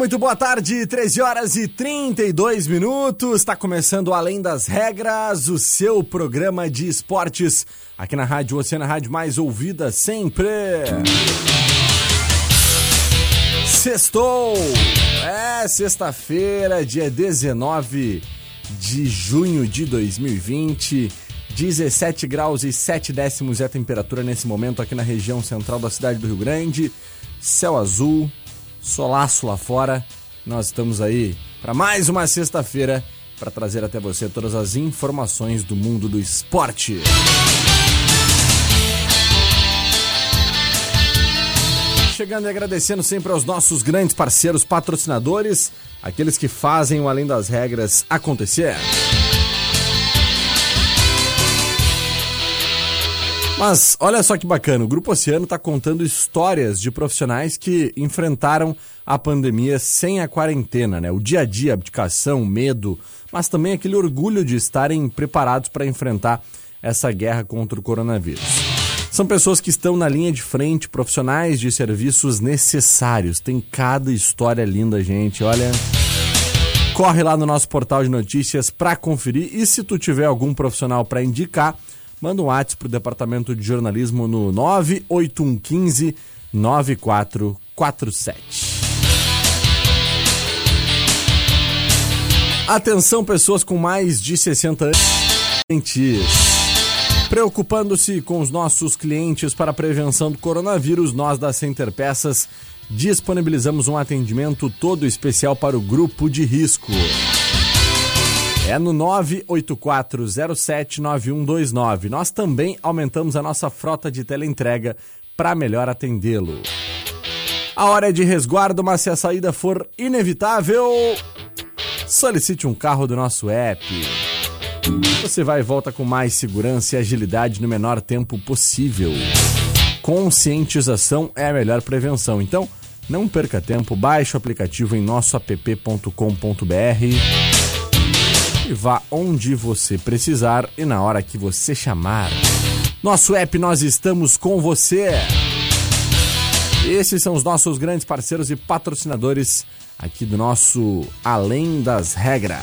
Muito boa tarde, 13 horas e 32 minutos. Está começando Além das Regras, o seu programa de esportes aqui na Rádio Oceana, Rádio mais ouvida sempre. Sextou! É, sexta-feira, dia 19 de junho de 2020. 17 graus e 7 décimos é a temperatura nesse momento aqui na região central da cidade do Rio Grande. Céu azul, solaço lá fora. Nós estamos aí para mais uma sexta-feira para trazer até você todas as informações do mundo do esporte. Chegando e agradecendo sempre aos nossos grandes parceiros patrocinadores, aqueles que fazem o Além das Regras acontecer. Mas olha só que bacana, o Grupo Oceano está contando histórias de profissionais que enfrentaram a pandemia sem a quarentena, né? O dia a dia, abdicação, medo, mas também aquele orgulho de estarem preparados para enfrentar essa guerra contra o coronavírus. São pessoas que estão na linha de frente, profissionais de serviços necessários. Tem cada história linda, gente. Olha, corre lá no nosso portal de notícias para conferir e se tu tiver algum profissional para indicar, manda um WhatsApp pro departamento de jornalismo no 98115 9447. Atenção, pessoas com mais de 60 anos. Preocupando-se com os nossos clientes para a prevenção do coronavírus, nós da Center Peças disponibilizamos um atendimento todo especial para o grupo de risco. É no 984079129. Nós também aumentamos a nossa frota de teleentrega para melhor atendê-lo. A hora é de resguardo, mas se a saída for inevitável, solicite um carro do nosso app. Você vai e volta com mais segurança e agilidade no menor tempo possível. Conscientização é a melhor prevenção. Então, não perca tempo, baixe o aplicativo em nossoapp.com.br e vá onde você precisar e na hora que você chamar. Nosso app, nós estamos com você. Esses são os nossos grandes parceiros e patrocinadores aqui do nosso Além das Regras.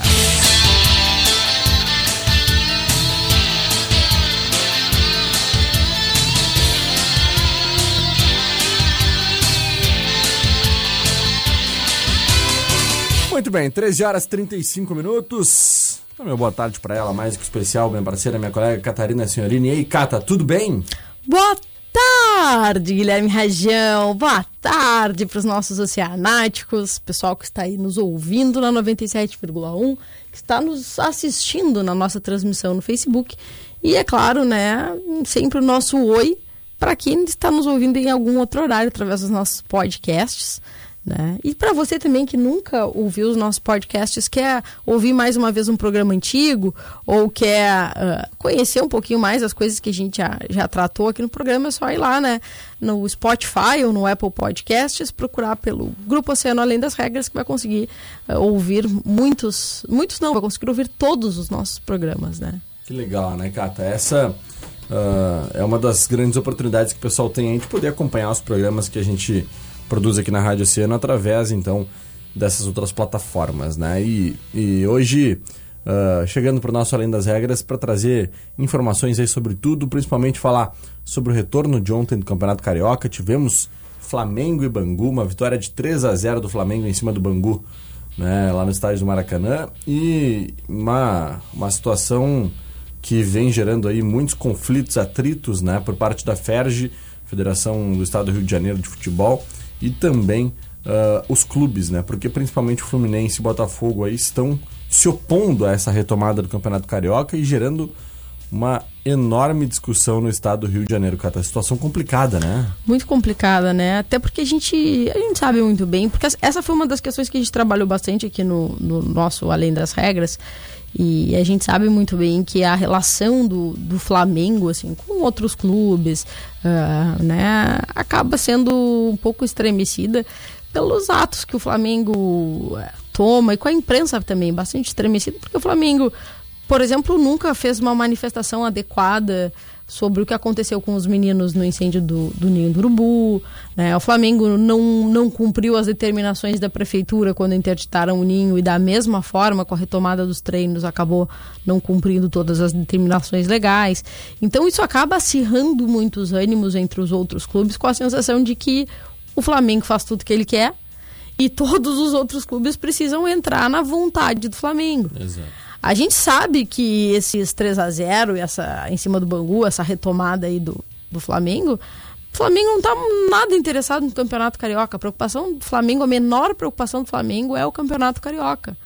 Muito bem, 13 horas e 35 minutos. Então, meu boa tarde para ela, mais que especial, minha parceira, minha colega Catarina Senhorini. E aí, Cata, tudo bem? Boa tarde, Guilherme Rajão. Boa tarde para os nossos oceanáticos, pessoal que está aí nos ouvindo na 97,1, que está nos assistindo na nossa transmissão no Facebook. E é claro, né, sempre o nosso oi para quem está nos ouvindo em algum outro horário através dos nossos podcasts Né? E para você também que nunca ouviu os nossos podcasts, quer ouvir mais uma vez um programa antigo ou quer uh, conhecer um pouquinho mais as coisas que a gente já, já tratou aqui no programa, é só ir lá né, no Spotify ou no Apple Podcasts, procurar pelo Grupo Oceano Além das Regras, que vai conseguir uh, ouvir muitos, muitos não, vai conseguir ouvir todos os nossos programas. Né? Que legal, né, Cata? Essa uh, é uma das grandes oportunidades que o pessoal tem aí de poder acompanhar os programas que a gente produz aqui na Rádio Oceano através, então, dessas outras plataformas, né? E, e hoje, uh, chegando para o nosso Além das Regras, para trazer informações aí sobre tudo, principalmente falar sobre o retorno de ontem do Campeonato Carioca. Tivemos Flamengo e Bangu, uma vitória de 3 a 0 do Flamengo em cima do Bangu, né? Lá no estádio do Maracanã. E uma, uma situação que vem gerando aí muitos conflitos, atritos, né? Por parte da FERJ, Federação do Estado do Rio de Janeiro de Futebol, e também uh, os clubes, né? Porque principalmente o Fluminense e o Botafogo aí estão se opondo a essa retomada do Campeonato Carioca e gerando uma enorme discussão no estado do Rio de Janeiro, Cata. Situação complicada, né? Muito complicada, né? Até porque a gente, a gente sabe muito bem, porque essa foi uma das questões que a gente trabalhou bastante aqui no, no nosso Além das Regras, e a gente sabe muito bem que a relação do, do Flamengo assim, com outros clubes uh, né, acaba sendo um pouco estremecida pelos atos que o Flamengo eh, toma e com a imprensa também, bastante estremecida, porque o Flamengo, por exemplo, nunca fez uma manifestação adequada sobre o que aconteceu com os meninos no incêndio do, do Ninho do Urubu. Né? O Flamengo não, não cumpriu as determinações da prefeitura quando interditaram o Ninho e, da mesma forma, com a retomada dos treinos, acabou não cumprindo todas as determinações legais. Então, isso acaba acirrando muitos ânimos entre os outros clubes, com a sensação de que o Flamengo faz tudo que ele quer e todos os outros clubes precisam entrar na vontade do Flamengo. Exato. A gente sabe que esses 3 a 0 essa em cima do Bangu, essa retomada aí do, do Flamengo, o Flamengo não está nada interessado no Campeonato Carioca. A preocupação do Flamengo, a menor preocupação do Flamengo é o Campeonato Carioca.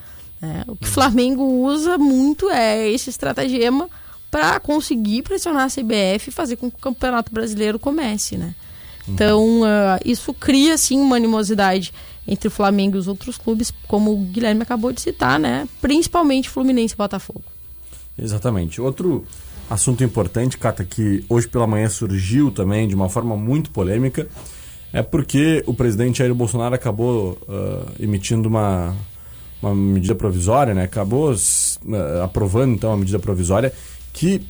É, o que o Flamengo usa muito é esse estratagema para conseguir pressionar a CBF e fazer com que o Campeonato Brasileiro comece, né? Então, uh, isso cria, sim, uma animosidade entre o Flamengo e os outros clubes, como o Guilherme acabou de citar, né? Principalmente Fluminense e Botafogo. Exatamente. Outro assunto importante, Cata, que hoje pela manhã surgiu também de uma forma muito polêmica, é porque o presidente Jair Bolsonaro acabou uh, emitindo uma, uma medida provisória, né? Acabou uh, aprovando então a medida provisória que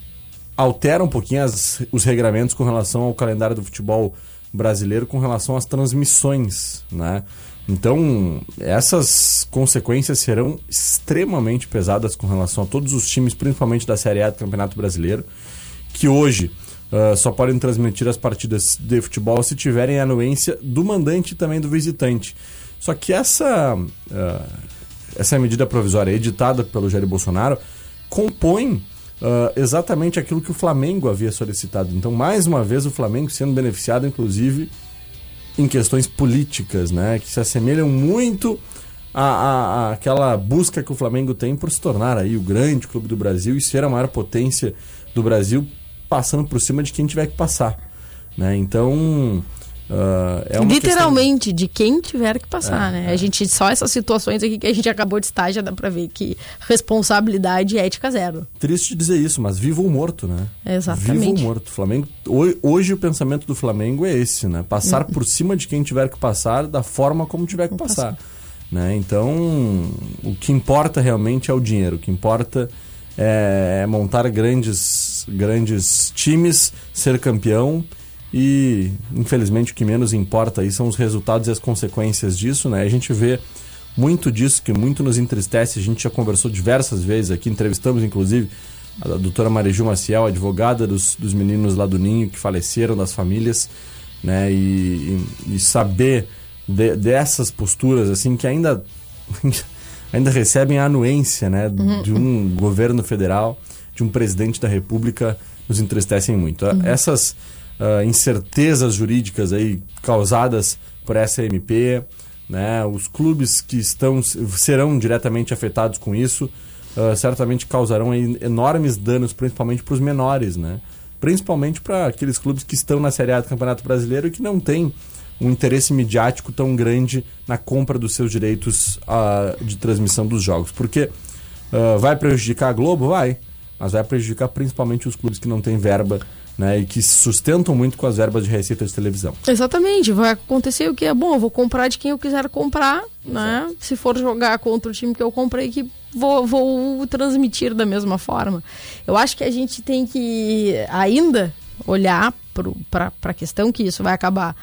altera um pouquinho as, os regramentos com relação ao calendário do futebol brasileiro com relação às transmissões, né? Então, essas consequências serão extremamente pesadas com relação a todos os times, principalmente da Série A do Campeonato Brasileiro, que hoje uh, só podem transmitir as partidas de futebol se tiverem a anuência do mandante e também do visitante. Só que essa, uh, essa medida provisória editada pelo Jair Bolsonaro compõe Uh, exatamente aquilo que o Flamengo havia solicitado. Então, mais uma vez, o Flamengo sendo beneficiado, inclusive, em questões políticas, né? Que se assemelham muito à, à, àquela busca que o Flamengo tem por se tornar aí o grande clube do Brasil e ser a maior potência do Brasil, passando por cima de quem tiver que passar. Né? Então, Uh, é Literalmente, questão... de quem tiver que passar, é, né? É. A gente, só essas situações aqui que a gente acabou de estar, já dá pra ver que responsabilidade é ética zero. Triste dizer isso, mas vivo ou morto, né? Exatamente. Vivo ou morto. Flamengo, hoje o pensamento do Flamengo é esse, né? Passar uhum. por cima de quem tiver que passar, da forma como tiver que passar. passar. Né? Então, o que importa realmente é o dinheiro. O que importa é montar grandes, grandes times, ser campeão e, infelizmente, o que menos importa aí são os resultados e as consequências disso, né? A gente vê muito disso que muito nos entristece. A gente já conversou diversas vezes aqui, entrevistamos inclusive a doutora Mariju Maciel, advogada dos, dos meninos lá do Ninho que faleceram, das famílias, né? E, e, e saber de, dessas posturas, assim, que ainda, ainda recebem a anuência, né? Uhum. De um governo federal, de um presidente da república, nos entristecem muito. Uhum. Essas uh, incertezas jurídicas aí causadas por essa MP, né? Os clubes que estão serão diretamente afetados com isso, uh, certamente causarão enormes danos, principalmente para os menores, né? Principalmente para aqueles clubes que estão na Série A do Campeonato Brasileiro e que não têm um interesse midiático tão grande na compra dos seus direitos uh, de transmissão dos jogos. Porque uh, vai prejudicar a Globo? Vai. Mas vai prejudicar principalmente os clubes que não têm verba né, e que se sustentam muito com as verbas de receita de televisão. Exatamente, vai acontecer o que é bom, eu vou comprar de quem eu quiser comprar, né? Se for jogar contra o time que eu comprei, que vou, vou transmitir da mesma forma. Eu acho que a gente tem que ainda olhar para a questão que isso vai acabar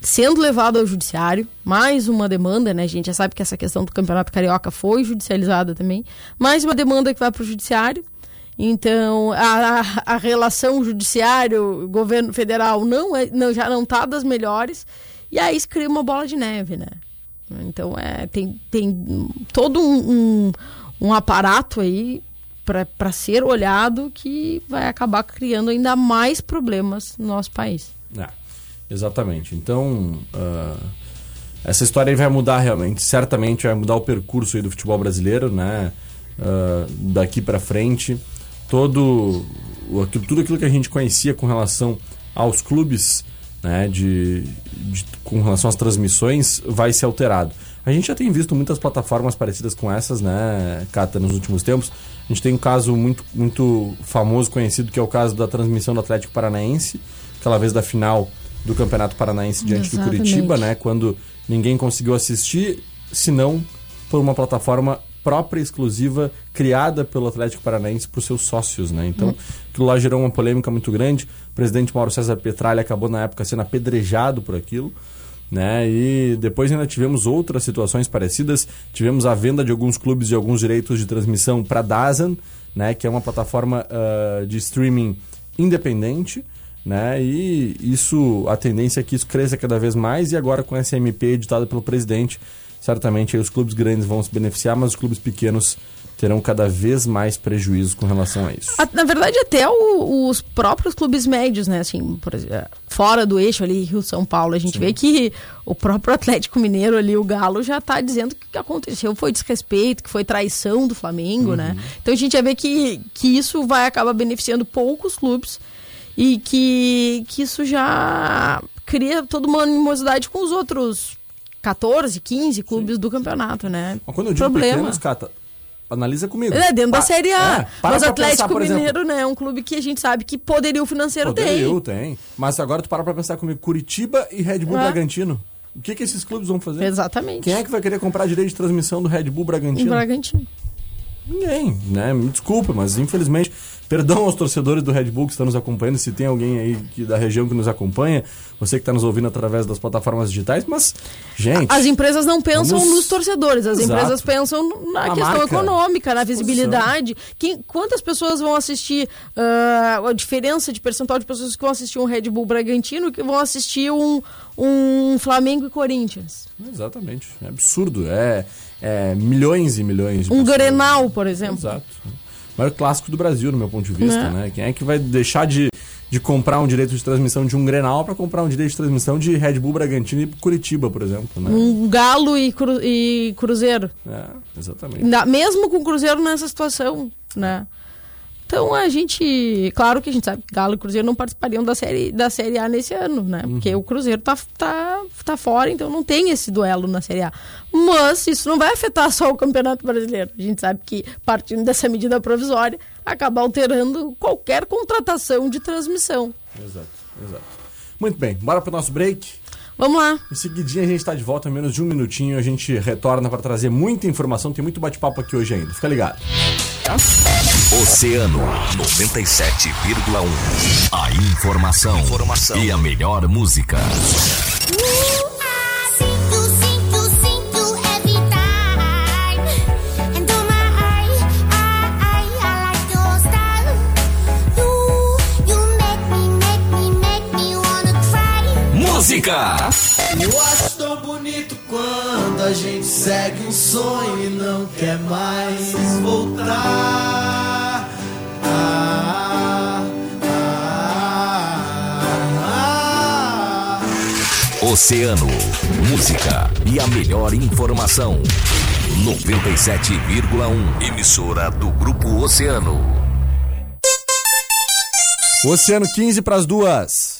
sendo levado ao judiciário, mais uma demanda, né? A gente já sabe que essa questão do Campeonato Carioca foi judicializada também, mais uma demanda que vai para o judiciário. Então, a, a relação judiciário-governo federal não, é, não já não está das melhores, e aí se cria uma bola de neve, né? Então, é, tem, tem todo um, um, um aparato aí para ser olhado que vai acabar criando ainda mais problemas no nosso país. É, exatamente. Então, uh, essa história vai mudar realmente, certamente vai mudar o percurso do futebol brasileiro, né? Uh, daqui para frente todo aquilo, tudo aquilo que a gente conhecia com relação aos clubes, né, de, de, com relação às transmissões, vai ser alterado. A gente já tem visto muitas plataformas parecidas com essas, né, Cata, nos últimos tempos. A gente tem um caso muito, muito famoso, conhecido, que é o caso da transmissão do Atlético Paranaense, aquela vez da final do Campeonato Paranaense diante Exatamente. do Curitiba, né, quando ninguém conseguiu assistir, senão por uma plataforma própria, exclusiva, criada pelo Atlético Paranaense para os seus sócios, né? Então, aquilo lá gerou uma polêmica muito grande. O presidente Mauro César Petralha acabou, na época, sendo apedrejado por aquilo. Né? E depois ainda tivemos outras situações parecidas. Tivemos a venda de alguns clubes de alguns direitos de transmissão para Dazan, né? que é uma plataforma uh, de streaming independente. Né? E isso, a tendência é que isso cresça cada vez mais. E agora com essa MP editada pelo presidente, certamente os clubes grandes vão se beneficiar, mas os clubes pequenos terão cada vez mais prejuízos com relação a isso. Na verdade, até o, os próprios clubes médios, né? Assim, por exemplo, fora do eixo ali, Rio São Paulo, a gente Sim. vê que o próprio Atlético Mineiro ali, o Galo, já está dizendo que o que aconteceu foi desrespeito, que foi traição do Flamengo, né? uhum. né? Então a gente já vê que, que isso vai acabar beneficiando poucos clubes e que, que isso já cria toda uma animosidade com os outros 14, 15 clubes Sim. do campeonato, né? Mas quando eu digo Problema. pequenos, Cata, analisa comigo. É, dentro pa da Série A. É, Mas o Atlético pensar, Mineiro, exemplo, né, é um clube que a gente sabe que poderio financeiro poderio, tem. tem. Mas agora tu para pra pensar comigo, Curitiba e Red Bull é. Bragantino. O que, que esses clubes vão fazer? Exatamente. Quem é que vai querer comprar direito de transmissão do Red Bull Bragantino? Bragantino. Ninguém, né? Me desculpa, mas infelizmente Perdão aos torcedores do Red Bull que estão nos acompanhando, se tem alguém aí que, da região que nos acompanha, você que está nos ouvindo através das plataformas digitais, mas, gente. As empresas não pensam vamos... nos torcedores, as Exato. empresas pensam na a questão marca, econômica, na visibilidade. Quem, quantas pessoas vão assistir uh, a diferença de percentual de pessoas que vão assistir um Red Bull Bragantino que vão assistir um, um Flamengo e Corinthians? Exatamente. É absurdo. É, é milhões e milhões de Um pessoas. Grenal, por exemplo. Exato maior clássico do Brasil, no meu ponto de vista, né? né? Quem é que vai deixar de, de comprar um direito de transmissão de um Grenal para comprar um direito de transmissão de Red Bull Bragantino e Curitiba, por exemplo, né? Um Galo e, cru, e Cruzeiro. É, exatamente. mesmo com o Cruzeiro nessa situação, né? Então a gente, claro que a gente sabe que Galo e Cruzeiro não participariam da série, da série A nesse ano, né? Uhum. Porque o Cruzeiro tá, tá, tá fora, então não tem esse duelo na série A. Mas isso não vai afetar só o Campeonato Brasileiro. A gente sabe que, partindo dessa medida provisória, acaba alterando qualquer contratação de transmissão. Exato, exato. Muito bem, bora para o nosso break. Vamos lá. Em seguidinha a gente está de volta, em menos de um minutinho a gente retorna para trazer muita informação. Tem muito bate-papo aqui hoje ainda. Fica ligado. Oceano 97,1. A informação, informação, e a melhor música. Música. Eu acho tão bonito quando a gente segue um sonho e não quer mais voltar. Ah, ah, ah, Oceano, música e a melhor informação. 97,1 emissora do Grupo Oceano. Oceano 15 para as duas.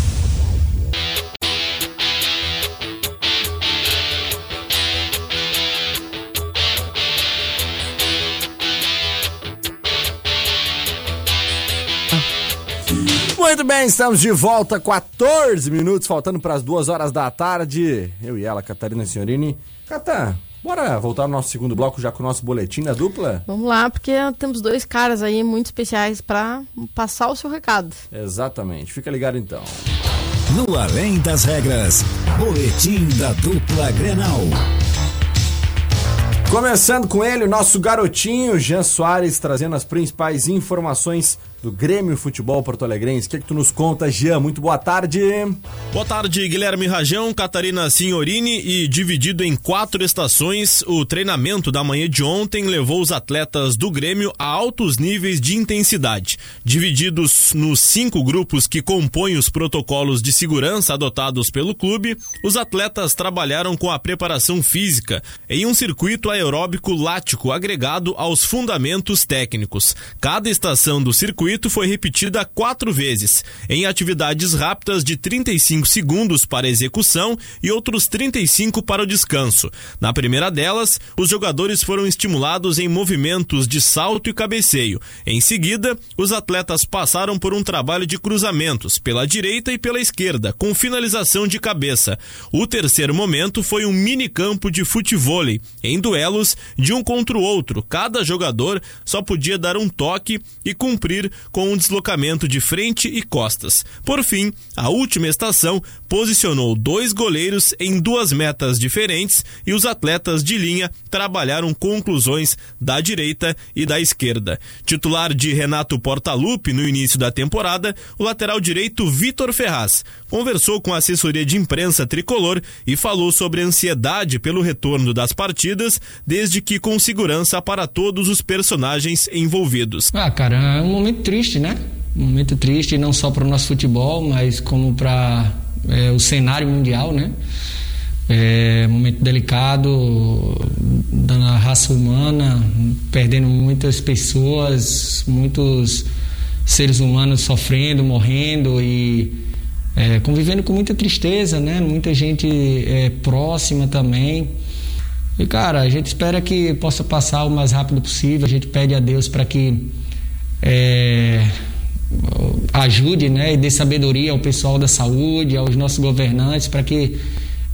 Muito bem, estamos de volta, 14 minutos, faltando para as duas horas da tarde. Eu e ela, Catarina Senhorini. Cata, bora voltar no nosso segundo bloco já com o nosso boletim da dupla? Vamos lá, porque temos dois caras aí muito especiais para passar o seu recado. Exatamente, fica ligado então. No Além das Regras, boletim da dupla Grenal. Começando com ele, o nosso garotinho Jean Soares, trazendo as principais informações do Grêmio Futebol Porto Alegrense. O que, é que tu nos conta, Jean? Muito boa tarde. Boa tarde, Guilherme Rajão, Catarina Signorini e dividido em quatro estações, o treinamento da manhã de ontem levou os atletas do Grêmio a altos níveis de intensidade. Divididos nos cinco grupos que compõem os protocolos de segurança adotados pelo clube, os atletas trabalharam com a preparação física em um circuito aeróbico lático agregado aos fundamentos técnicos. Cada estação do circuito foi repetida quatro vezes, em atividades rápidas de 35 segundos para execução e outros 35 para o descanso. Na primeira delas, os jogadores foram estimulados em movimentos de salto e cabeceio. Em seguida, os atletas passaram por um trabalho de cruzamentos pela direita e pela esquerda, com finalização de cabeça. O terceiro momento foi um mini campo de futevôlei, em duelos de um contra o outro. Cada jogador só podia dar um toque e cumprir com um deslocamento de frente e costas. Por fim, a última estação posicionou dois goleiros em duas metas diferentes e os atletas de linha trabalharam conclusões da direita e da esquerda. Titular de Renato Portaluppi no início da temporada, o lateral direito Vitor Ferraz conversou com a assessoria de imprensa tricolor e falou sobre a ansiedade pelo retorno das partidas, desde que com segurança para todos os personagens envolvidos. Ah, cara, é um momento triste, né? Um momento triste não só para o nosso futebol, mas como para é, o cenário mundial, né? É momento delicado da raça humana, perdendo muitas pessoas, muitos seres humanos sofrendo, morrendo e é, convivendo com muita tristeza, né? Muita gente é, próxima também. E cara, a gente espera que possa passar o mais rápido possível. A gente pede a Deus para que é, ajude, né? E dê sabedoria ao pessoal da saúde, aos nossos governantes, para que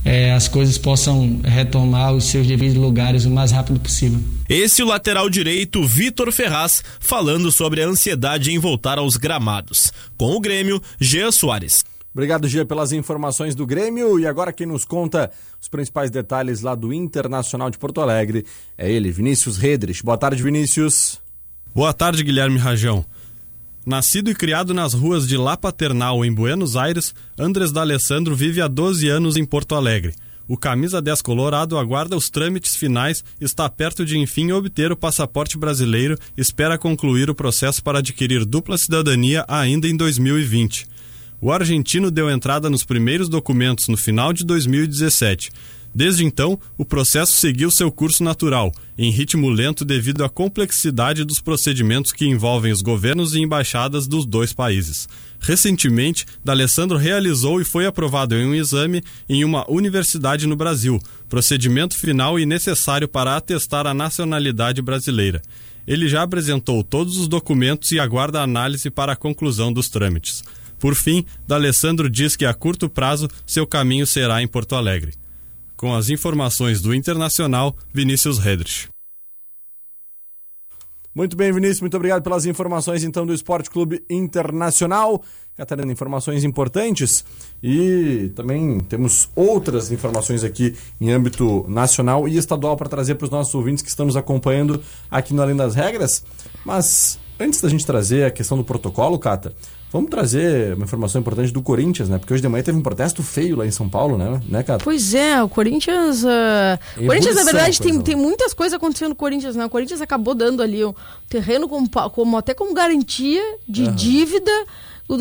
é, as coisas possam retomar os seus devidos lugares o mais rápido possível. Esse é o lateral direito Vitor Ferraz falando sobre a ansiedade em voltar aos gramados. Com o Grêmio, Jean Soares. Obrigado, Gia, pelas informações do Grêmio. E agora quem nos conta os principais detalhes lá do Internacional de Porto Alegre é ele, Vinícius Redrich. Boa tarde, Vinícius. Boa tarde, Guilherme Rajão. Nascido e criado nas ruas de La Paternal, em Buenos Aires, Andres D'Alessandro vive há 12 anos em Porto Alegre. O camisa 10 colorado aguarda os trâmites finais, está perto de enfim obter o passaporte brasileiro espera concluir o processo para adquirir dupla cidadania ainda em 2020. O argentino deu entrada nos primeiros documentos no final de 2017. Desde então, o processo seguiu seu curso natural, em ritmo lento devido à complexidade dos procedimentos que envolvem os governos e embaixadas dos dois países. Recentemente, D'Alessandro realizou e foi aprovado em um exame em uma universidade no Brasil, procedimento final e necessário para atestar a nacionalidade brasileira. Ele já apresentou todos os documentos e aguarda análise para a conclusão dos trâmites. Por fim, D'Alessandro diz que a curto prazo seu caminho será em Porto Alegre. Com as informações do Internacional, Vinícius Redrich. Muito bem, Vinícius, muito obrigado pelas informações então do Esporte Clube Internacional. Catarina, informações importantes e também temos outras informações aqui em âmbito nacional e estadual para trazer para os nossos ouvintes que estamos acompanhando aqui no Além das Regras. Mas antes da gente trazer a questão do protocolo, Cata, Vamos trazer uma informação importante do Corinthians, né? Porque hoje de manhã teve um protesto feio lá em São Paulo, né, né Cata? Pois é, o Corinthians. Uh... O Corinthians, na verdade, tem, tem muitas coisas acontecendo no Corinthians, né? O Corinthians acabou dando ali o terreno como, como até como garantia de uhum. dívida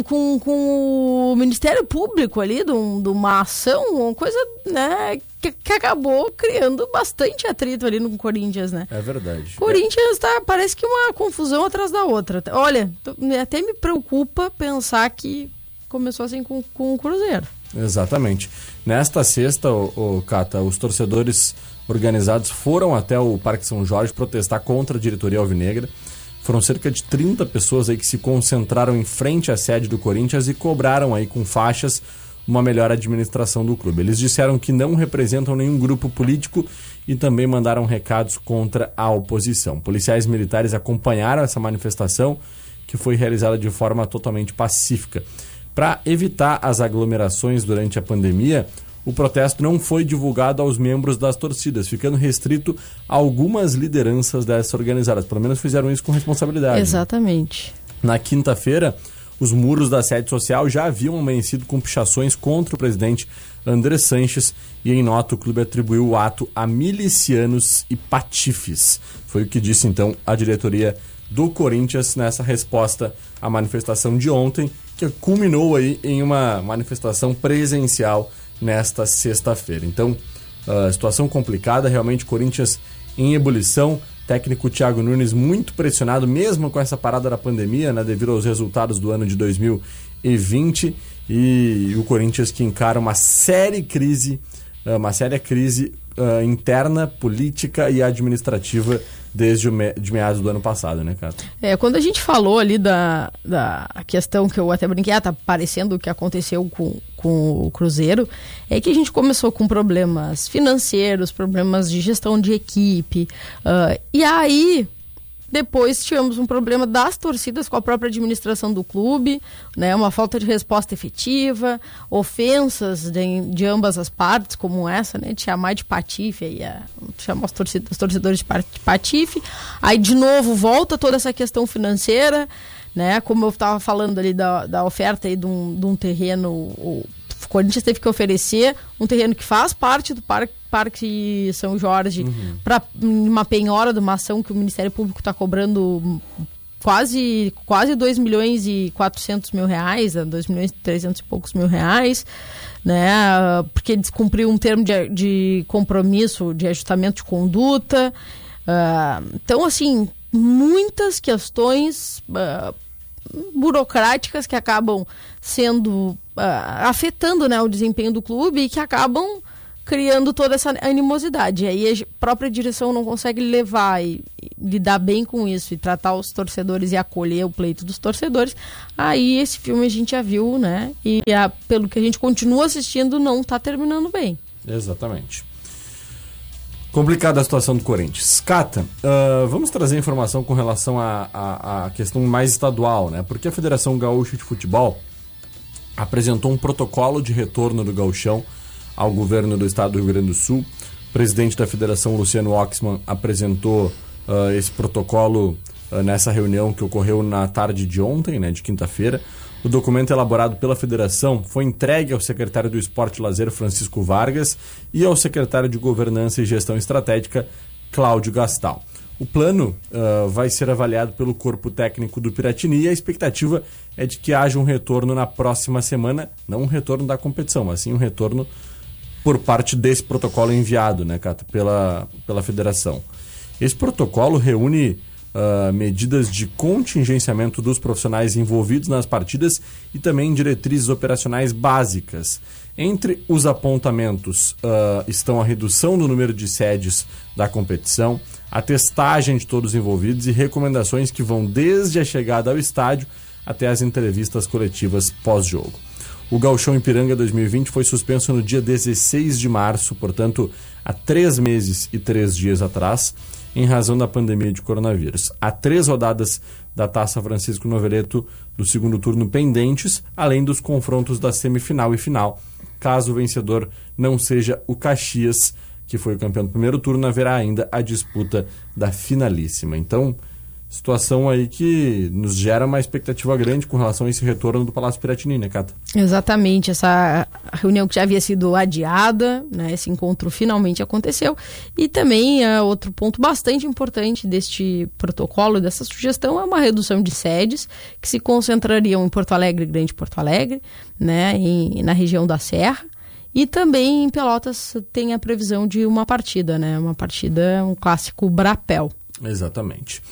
com, com o Ministério Público ali, de, um, de uma ação, uma coisa, né, que, que, acabou criando bastante atrito ali no Corinthians, né? É verdade. Corinthians tá, parece que uma confusão atrás da outra. Olha, até me preocupa pensar que começou assim com, com o Cruzeiro. Exatamente. Nesta sexta, o, o Cata, os torcedores organizados foram até o Parque São Jorge protestar contra a diretoria alvinegra. Foram cerca de 30 pessoas aí que se concentraram em frente à sede do Corinthians e cobraram aí com faixas uma melhor administração do clube. Eles disseram que não representam nenhum grupo político e também mandaram recados contra a oposição. Policiais militares acompanharam essa manifestação, que foi realizada de forma totalmente pacífica. Para evitar as aglomerações durante a pandemia, o protesto não foi divulgado aos membros das torcidas, ficando restrito a algumas lideranças dessas organizadas. Pelo menos fizeram isso com responsabilidade. Exatamente. Na quinta-feira, os muros da sede social já haviam amanhecido com pichações contra o presidente André Sanches e em nota o clube atribuiu o ato a milicianos e patifes. Foi o que disse então a diretoria do Corinthians nessa resposta à manifestação de ontem, que culminou aí em uma manifestação presencial nesta sexta-feira. Então, uh, situação complicada, realmente Corinthians em ebulição. Técnico Thiago Nunes muito pressionado, mesmo com essa parada da pandemia, né, devido aos resultados do ano de 2020. E o Corinthians que encara uma séria crise, ah, uma séria crise uh, interna, política e administrativa desde o me de meados do ano passado, né, cara? É, quando a gente falou ali da, da questão que eu até brinquei, ah, tá parecendo o que aconteceu com, com o Cruzeiro, é que a gente começou com problemas financeiros, problemas de gestão de equipe, uh, e aí depois tivemos um problema das torcidas com a própria administração do clube, né, uma falta de resposta efetiva, ofensas de, de ambas as partes, como essa, né, de chamar de patife, aí, a, chamar os, os torcedores de patife. Aí, de novo, volta toda essa questão financeira, né, como eu estava falando ali da, da oferta aí de um, de um terreno, o Corinthians teve que oferecer um terreno que faz parte do Parque Parque São Jorge uhum. para uma penhora de uma ação que o Ministério Público está cobrando quase, quase 2 milhões e 400 mil reais, 2 milhões e 300 e poucos mil reais, né? Porque descumpriu um termo de, de compromisso de ajustamento de conduta. Uh, então, assim, muitas questões uh, burocráticas que acabam sendo afetando né, o desempenho do clube e que acabam criando toda essa animosidade. E aí a própria direção não consegue levar e, e, lidar bem com isso e tratar os torcedores e acolher o pleito dos torcedores. Aí esse filme a gente já viu, né? E a, pelo que a gente continua assistindo, não está terminando bem. Exatamente. Complicada a situação do Corinthians. Cata, uh, vamos trazer informação com relação à questão mais estadual, né? Porque a Federação Gaúcha de Futebol apresentou um protocolo de retorno do gauchão ao governo do estado do Rio Grande do Sul. O presidente da federação, Luciano Oxman, apresentou uh, esse protocolo uh, nessa reunião que ocorreu na tarde de ontem, né, de quinta-feira. O documento elaborado pela federação foi entregue ao secretário do Esporte e Lazer, Francisco Vargas, e ao secretário de Governança e Gestão Estratégica, Cláudio Gastal. O plano uh, vai ser avaliado pelo corpo técnico do Piratini e a expectativa é de que haja um retorno na próxima semana, não um retorno da competição, mas sim um retorno por parte desse protocolo enviado, né, Cato, pela, pela federação. Esse protocolo reúne uh, medidas de contingenciamento dos profissionais envolvidos nas partidas e também diretrizes operacionais básicas. Entre os apontamentos uh, estão a redução do número de sedes da competição, a testagem de todos os envolvidos e recomendações que vão desde a chegada ao estádio até as entrevistas coletivas pós-jogo. O Gauchão Ipiranga 2020 foi suspenso no dia 16 de março, portanto, há três meses e três dias atrás. em razão da pandemia de coronavírus. Há três rodadas da Taça Francisco Noveleto do segundo turno pendentes, além dos confrontos da semifinal e final. Caso o vencedor não seja o Caxias, que foi o campeão do primeiro turno, haverá ainda a disputa da finalíssima. Então, situação aí que nos gera uma expectativa grande com relação a esse retorno do Palácio Piratini, né, Cata? Exatamente, essa reunião que já havia sido adiada, né, esse encontro finalmente aconteceu. E também é, outro ponto bastante importante deste protocolo, dessa sugestão, é uma redução de sedes que se concentrariam em Porto Alegre, Grande Porto Alegre, né, em, na região da Serra. E também em Pelotas tem a previsão de uma partida, né? Uma partida, um clássico Brapel. Exatamente.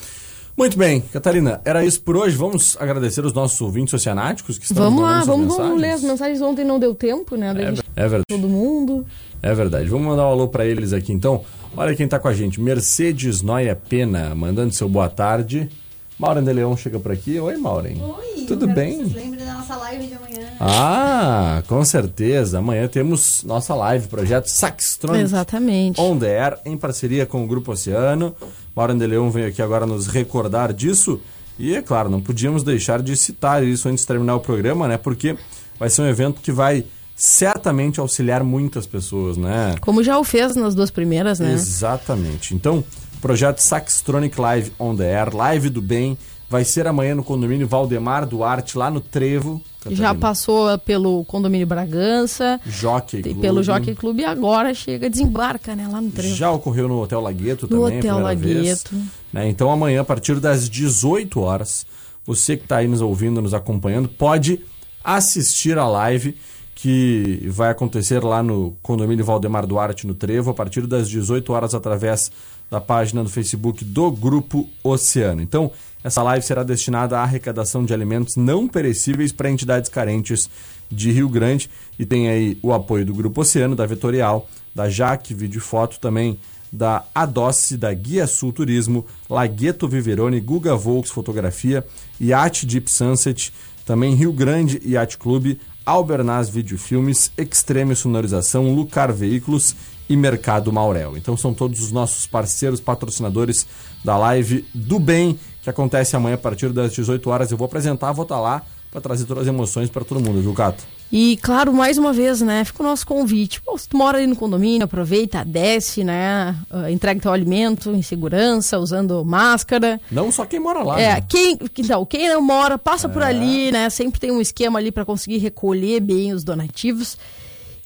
Muito bem, Catarina, era isso por hoje. Vamos agradecer os nossos ouvintes oceanáticos que estão Vamos lá, mandando suas vamos, vamos ler as mensagens. mensagens. Ontem não deu tempo, né? Da É, gente- é verdade. Todo mundo. É verdade. Vamos mandar um alô pra eles aqui então. Olha quem tá com a gente. Mercedes Noia Pena, mandando seu boa tarde. Maureen de Leão chega por aqui. Oi, Maureen. Oi, Tudo bem? Nossa live de amanhã. Ah, com certeza. Amanhã temos nossa live, projeto Saxtronic Exatamente. On The Air, em parceria com o Grupo Oceano. Maureen de Leão veio aqui agora nos recordar disso. E, é claro, não podíamos deixar de citar isso antes de terminar o programa, né? Porque vai ser um evento que vai certamente auxiliar muitas pessoas, né? Como já o fez nas duas primeiras, né? Exatamente. Então, projeto Saxtronic Live on the Air, live do bem, vai ser amanhã no condomínio Valdemar Duarte, lá no Trevo. Já Catarina. passou pelo condomínio Bragança, Jockey tem- Club. pelo Jockey Clube e agora chega, desembarca, né? Lá no trevo. Já ocorreu no Hotel Lagueto No também, Hotel Lagueto. né? Então amanhã, a partir das 18 horas, você que está aí nos ouvindo, nos acompanhando, pode assistir a live que vai acontecer lá no condomínio Valdemar Duarte, no Trevo, a partir das 18 horas, através da página do Facebook do Grupo Oceano. Então, essa live será destinada à arrecadação de alimentos não perecíveis para entidades carentes de Rio Grande e tem aí o apoio do Grupo Oceano, da Vetorial, da Jaque Vídeo Foto, também da Adoce, da Guia Sul Turismo, Lagueto Viverone, Guga Volks Fotografia, Yacht Deep Sunset, também Rio Grande Yacht Clube, Albernaz Vídeo Filmes, Extreme Sonorização, Lucar Veículos e Mercado Maurel. Então são todos os nossos parceiros patrocinadores da live do bem, que acontece amanhã a partir das 18 horas. Eu vou apresentar, vou estar lá para trazer todas as emoções para todo mundo, viu, Cato? E claro, mais uma vez, né? Fica o nosso convite. Pô, se tu mora ali no condomínio, aproveita, desce, né? ah, entrega teu alimento em segurança, usando máscara. Não só quem mora lá. É, né? quem, então, quem não mora, passa por É. ali, né? Sempre tem um esquema ali para conseguir recolher bem os donativos.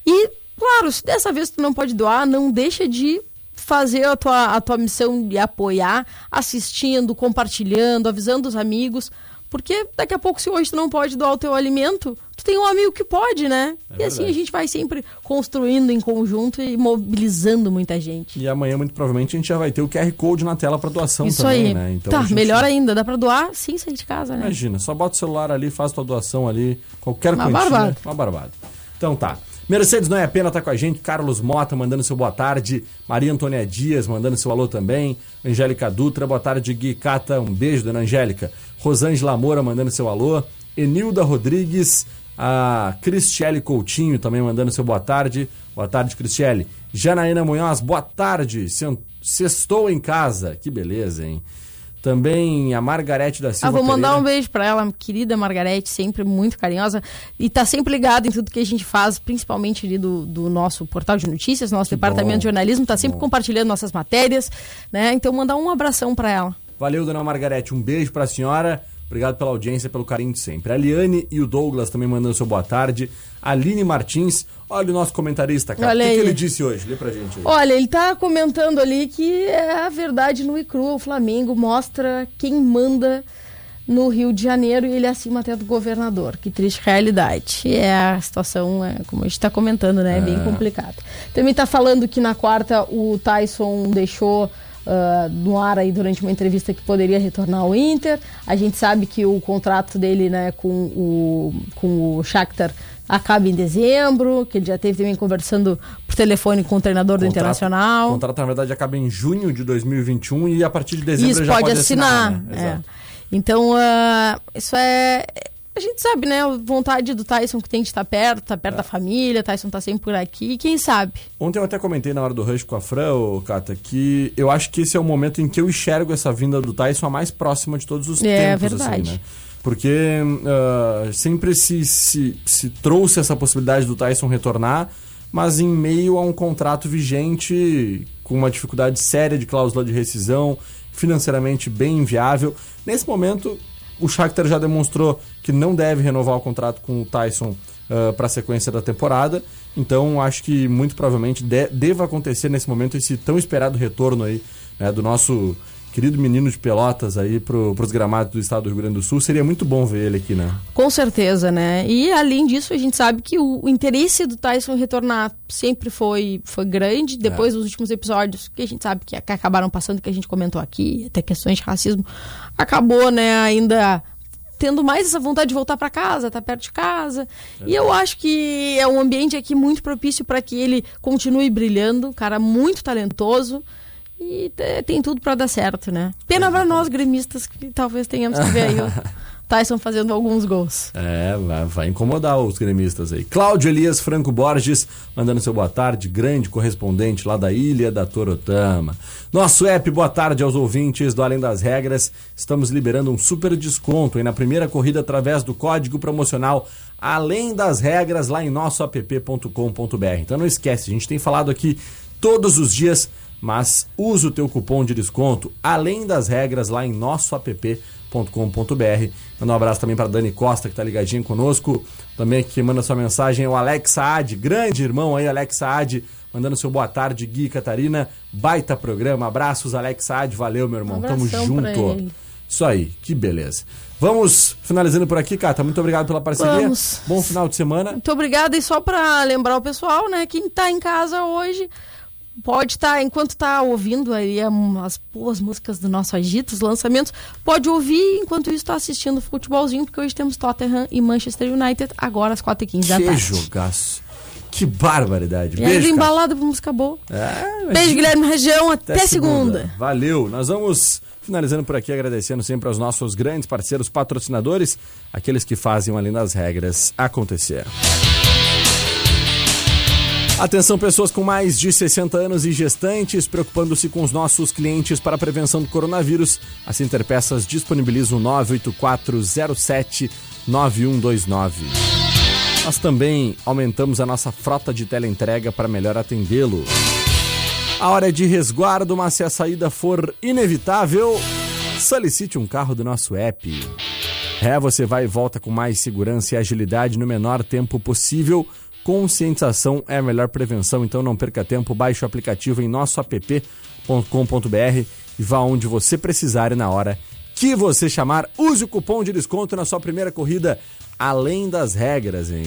E, claro, se dessa vez tu não pode doar, não deixa de fazer a tua, a tua missão de apoiar, assistindo, compartilhando, avisando os amigos. Porque daqui a pouco, se hoje tu não pode doar o teu alimento, tu tem um amigo que pode, né? e assim a verdade. gente vai sempre construindo em conjunto e mobilizando muita gente. E amanhã, muito provavelmente, a gente já vai ter o QR Code na tela para doação Isso também, aí. né? Então, tá, gente- melhor ainda, dá pra doar sem sair de casa, né? Imagina, só bota o celular ali, faz tua doação ali, qualquer Uma quantia. barbada. Uma barbada. Então tá. Mercedes não é pena tá com a gente, Carlos Mota mandando seu boa tarde, Maria Antônia Dias mandando seu alô também, Angélica Dutra, boa tarde Gui Cata, um beijo dona Angélica, Rosângela Moura mandando seu alô, Enilda Rodrigues, a Cristiele Coutinho também mandando seu boa tarde, boa tarde Cristiele, Janaína Munhoz, boa tarde, sextou em casa, que beleza hein. Também a Margarete da Silva Ah, vou mandar Pereira. um beijo pra ela, querida Margarete, sempre muito carinhosa. E tá sempre ligada em tudo que a gente faz, principalmente ali do, do nosso portal de notícias, nosso departamento bom, de jornalismo, tá que sempre bom. compartilhando nossas matérias, né? Então mandar um abração pra ela. Valeu, dona Margarete. Um beijo pra senhora. Obrigado pela audiência, pelo carinho de sempre. A Liane e o Douglas também mandando seu boa tarde. Aline Martins, olha o nosso comentarista, cara. Olha o que, que ele disse hoje? Lê pra gente aí. Olha, ele tá comentando ali que é a verdade no Icru, o Flamengo mostra quem manda no Rio de Janeiro e ele é acima até do governador. Que triste realidade. E é a situação, é, como a gente tá comentando, né? É bem complicada. Também tá falando que na quarta o Tyson deixou ah, no ar aí durante uma entrevista que poderia retornar ao Inter. A gente sabe que o contrato dele, né, com o, com o Shakhtar acaba em dezembro, que ele já teve também conversando por telefone com o treinador do Internacional. O contrato, na verdade, acaba em junho de 2021 e a partir de dezembro Isso ele já pode, pode assinar. né? é. Então, ah, isso é, A gente sabe, né? A vontade do Tyson que tem de estar perto, tá perto da família, Tyson tá sempre por aqui, quem sabe? Ontem eu até comentei na hora do rush com a Fran, ô, Cata, que eu acho que esse é o momento em que eu enxergo essa vinda do Tyson a mais próxima de todos os É, tempos, verdade. assim, né? Porque ah, sempre se, se, se trouxe essa possibilidade do Tyson retornar, mas em meio a um contrato vigente com uma dificuldade séria de cláusula de rescisão, financeiramente bem inviável. Nesse momento, o Shakhtar já demonstrou que não deve renovar o contrato com o Tyson para a sequência da temporada. Então, acho que muito provavelmente de- deva acontecer nesse momento esse tão esperado retorno aí né, do nosso querido menino de Pelotas aí para os gramados do estado do Rio Grande do Sul. Seria muito bom ver ele aqui, né? Com certeza, né? E além disso, a gente sabe que o, o interesse do Tyson retornar sempre foi, foi grande. Depois dos últimos episódios, que a gente sabe que, que acabaram passando, que a gente comentou aqui, até questões de racismo, acabou, né, ainda tendo mais essa vontade de voltar para casa, tá perto de casa. E eu acho que é um ambiente aqui muito propício para que ele continue brilhando, um cara muito talentoso. E te- tem tudo para dar certo, né? Pena para nós gremistas que talvez tenhamos que ver aí o Tyson fazendo alguns gols. É, vai, vai incomodar os gremistas aí. Cláudio Elias Franco Borges, mandando seu boa tarde, grande correspondente lá da Ilha da Torotama. Nosso app, boa tarde aos ouvintes do Além das Regras. Estamos liberando um super desconto aí na primeira corrida através do código promocional Além das Regras lá em nosso app.com.br. Então não esquece, a gente tem falado aqui todos os dias, mas usa o teu cupom de desconto Além das Regras lá em nosso app.com.br. Manda um abraço também para Dani Costa, que tá ligadinho conosco. Também que manda sua mensagem é o Alex Saad, grande irmão aí, Alex Saad, mandando seu boa tarde, Gui e Catarina. Baita programa. Abraços, Alex Saad. Valeu, meu irmão. Um Tamo junto. Isso aí, que beleza. Vamos finalizando por aqui, Cata. Muito obrigado pela parceria. Vamos. Bom final de semana. Muito obrigada. E só para lembrar o pessoal, né? Quem tá em casa hoje pode estar, enquanto tá ouvindo aí as boas músicas do nosso Agito, os lançamentos, pode ouvir enquanto isso tá assistindo o futebolzinho, porque hoje temos Tottenham e Manchester United, agora às 4h15 da Que tarde. jogaço. Que barbaridade. E ainda Beijo, embalada por música boa. É, Beijo, Guilherme Região. Até, segunda. Valeu. Nós vamos finalizando por aqui, agradecendo sempre aos nossos grandes parceiros patrocinadores, aqueles que fazem Além das Regras acontecer. Atenção, pessoas com mais de 60 anos e gestantes, preocupando-se com os nossos clientes para a prevenção do coronavírus. A Interpeças disponibiliza o 98407 9129. Nós também aumentamos a nossa frota de teleentrega para melhor atendê-lo. A hora é de resguardo, mas se a saída for inevitável, solicite um carro do nosso app. É, você vai e volta com mais segurança e agilidade no menor tempo possível. Conscientização é a melhor prevenção, então não perca tempo. Baixe o aplicativo em nosso app.com.br e vá onde você precisar e na hora que você chamar. Use o cupom de desconto na sua primeira corrida, além das regras, hein?